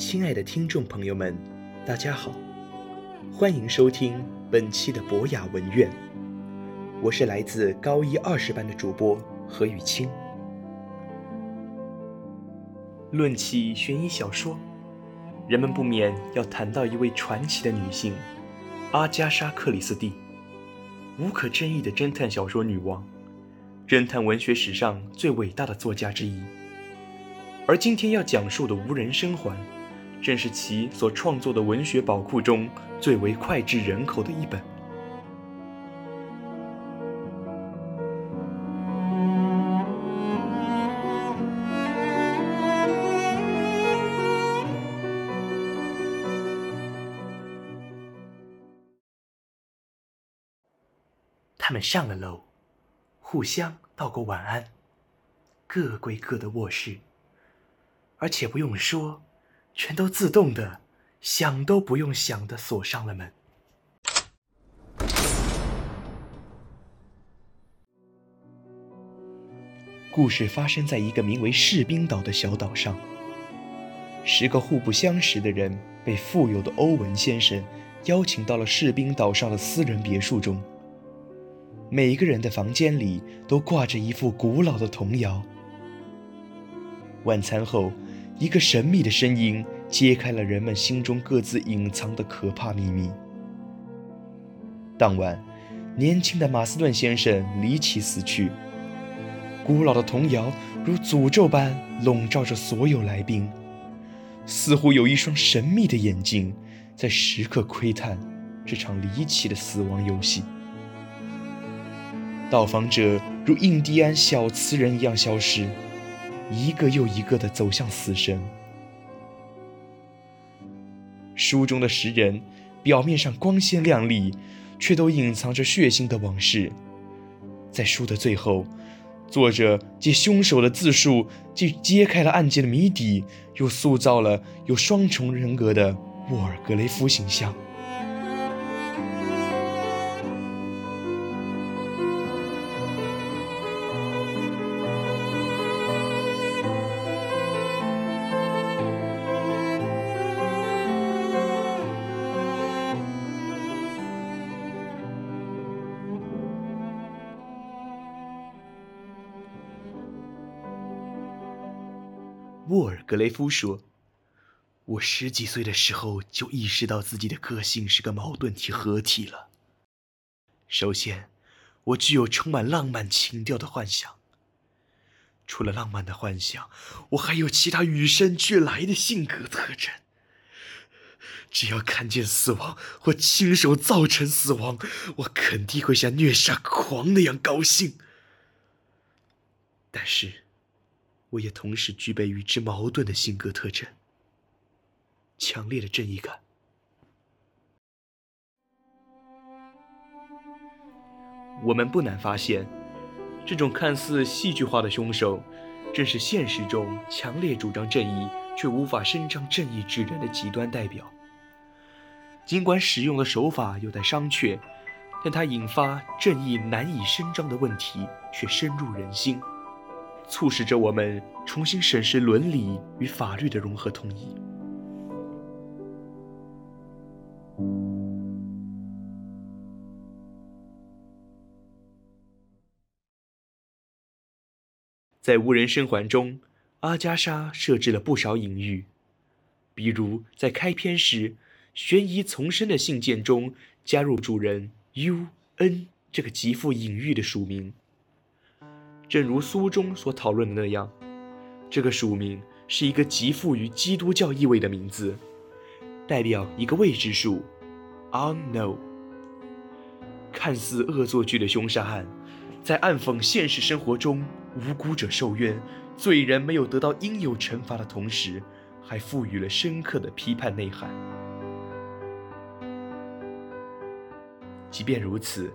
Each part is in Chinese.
亲爱的听众朋友们，大家好，欢迎收听本期的博雅文苑，我是来自高一二十班的主播何雨清。论起悬疑小说，人们不免要谈到一位传奇的女性——阿加莎·克里斯蒂，无可争议的侦探小说女王，侦探文学史上最伟大的作家之一。而今天要讲述的《无人生还》，正是其所创作的文学宝库中最为脍炙人口的一本。他们上了楼，互相道过晚安，各归各的卧室。而且不用说，全都自动的，想都不用想的锁上了门。故事发生在一个名为士兵岛的小岛上。十个互不相识的人被富有的欧文先生邀请到了士兵岛上的私人别墅中。每个人的房间里都挂着一副古老的童谣。晚餐后。一个神秘的声音揭开了人们心中各自隐藏的可怕秘密。当晚，年轻的马斯顿先生离奇死去。古老的童谣如诅咒般笼罩着所有来宾，似乎有一双神秘的眼睛在时刻窥探这场离奇的死亡游戏。到访者如印第安小瓷人一样消失。一个又一个地走向死神。书中的十人表面上光鲜亮丽，却都隐藏着血腥的往事。在书的最后，作者借凶手的自述，既揭开了案件的谜底，又塑造了有双重人格的沃尔格雷夫形象。沃尔格雷夫说：“我十几岁的时候就意识到自己的个性是个矛盾体合体了。首先，我具有充满浪漫情调的幻想。除了浪漫的幻想，我还有其他与生俱来的性格特征。只要看见死亡或亲手造成死亡，我肯定会像虐杀狂那样高兴。但是。”我也同时具备与之矛盾的性格特征：强烈的正义感。我们不难发现，这种看似戏剧化的凶手，正是现实中强烈主张正义却无法伸张正义之人的极端代表。尽管使用的手法有待商榷，但他引发正义难以伸张的问题却深入人心。促使着我们重新审视伦理与法律的融合统一。在无人生还中，阿加莎设置了不少隐喻，比如在开篇时，悬疑丛生的信件中加入主人 U.N 这个极富隐喻的署名。正如书中所讨论的那样，这个署名是一个极富于基督教意味的名字，代表一个未知数，unknown。看似恶作剧的凶杀案，在暗讽现实生活中无辜者受冤、罪人没有得到应有惩罚的同时，还赋予了深刻的批判内涵。即便如此。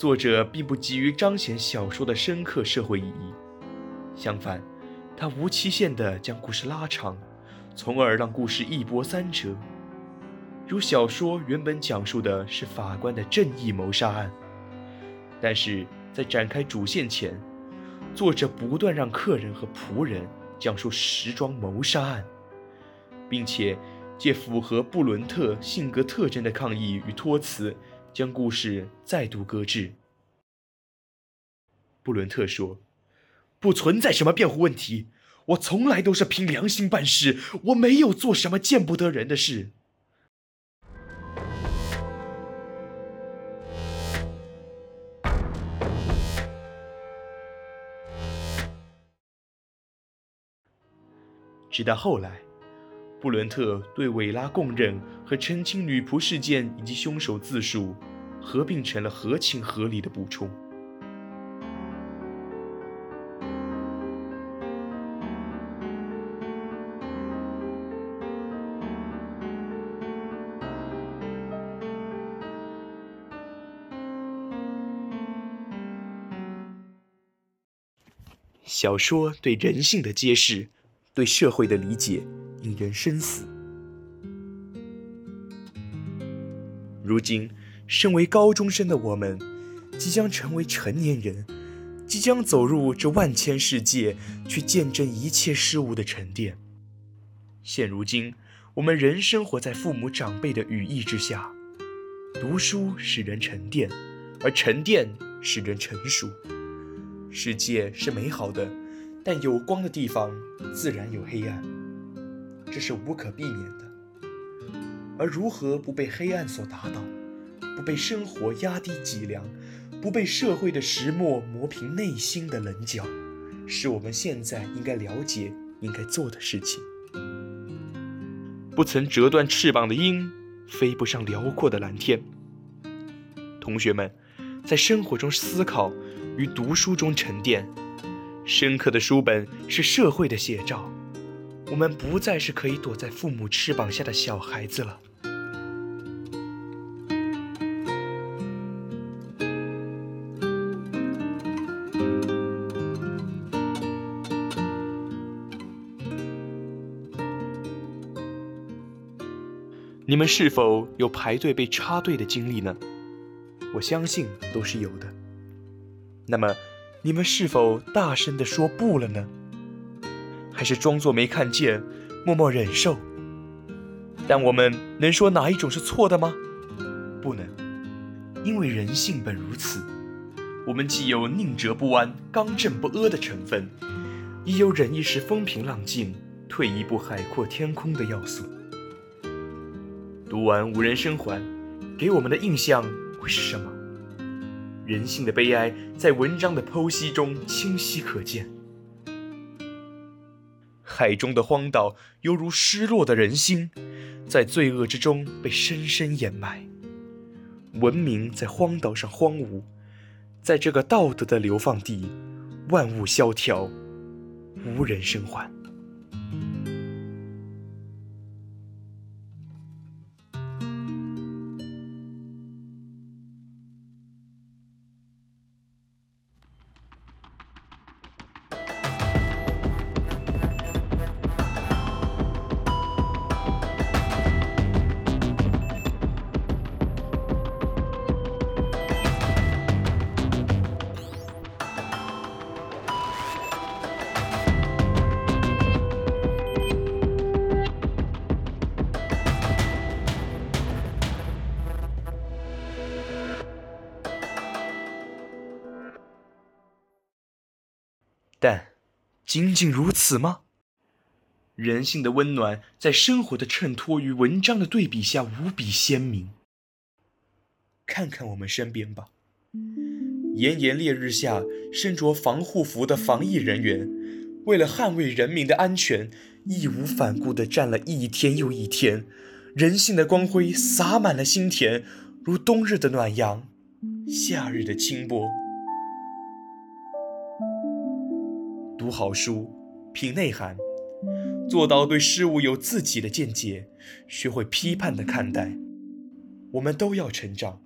作者并不急于彰显小说的深刻社会意义，相反，他无期限地将故事拉长，从而让故事一波三折。如小说原本讲述的是法官的正义谋杀案，但是在展开主线前，作者不断让客人和仆人讲述时装谋杀案，并且借符合布伦特性格特征的抗议与托辞，将故事再度搁置。布伦特说：“不存在什么辩护问题，我从来都是凭良心办事，我没有做什么见不得人的事。”直到后来，布伦特对韦拉供认和澄清女仆事件以及凶手自述，合并成了合情合理的补充。小说对人性的揭示。对社会的理解引人深思。如今，身为高中生的我们，即将成为成年人，即将走入这万千世界，去见证一切事物的沉淀。现如今，我们仍生活在父母长辈的羽翼之下。读书使人沉淀，而沉淀使人成熟。世界是美好的。但有光的地方，自然有黑暗，这是无可避免的。而如何不被黑暗所打倒，不被生活压低脊梁，不被社会的石磨磨平内心的棱角，是我们现在应该了解、应该做的事情。不曾折断翅膀的鹰，飞不上辽阔的蓝天。同学们，在生活中思考，与读书中沉淀。深刻的书本是社会的写照，我们不再是可以躲在父母翅膀下的小孩子了。你们是否有排队被插队的经历呢？我相信都是有的。那么。你们是否大声地说不了呢？还是装作没看见，默默忍受？但我们能说哪一种是错的吗？不能，因为人性本如此。我们既有宁折不弯、刚正不阿的成分，亦有忍一时风平浪静、退一步海阔天空的要素。读完《无人生还》，给我们的印象会是什么？人性的悲哀在文章的剖析中清晰可见。海中的荒岛犹如失落的人心，在罪恶之中被深深掩埋。文明在荒岛上荒芜，在这个道德的流放地，万物萧条，无人生还。仅仅如此吗？人性的温暖在生活的衬托与文章的对比下无比鲜明。看看我们身边吧，炎炎烈日下身着防护服的防疫人员，为了捍卫人民的安全，义无反顾地站了一天又一天。人性的光辉洒满了心田，如冬日的暖阳，夏日的清波。读好书，品内涵，做到对事物有自己的见解，学会批判的看待。我们都要成长，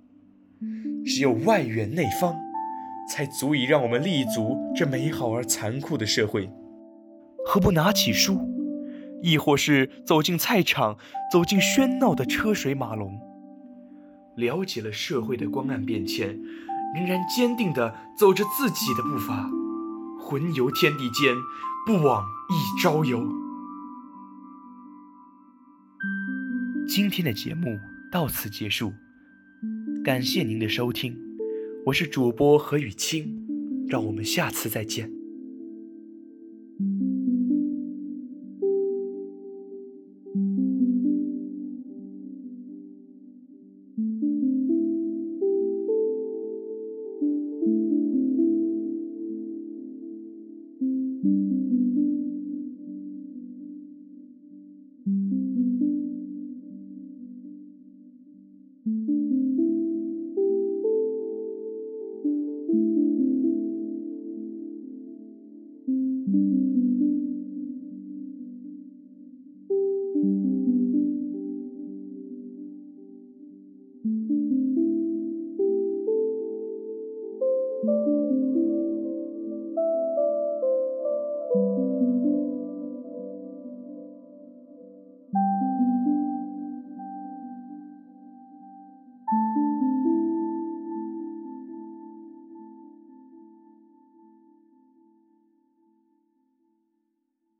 只有外圆内方，才足以让我们立足这美好而残酷的社会。何不拿起书，亦或是走进菜场，走进喧闹的车水马龙，了解了社会的光暗变迁，仍然坚定地走着自己的步伐。魂游天地间，不枉一朝游。今天的节目到此结束，感谢您的收听，我是主播何雨清，让我们下次再见。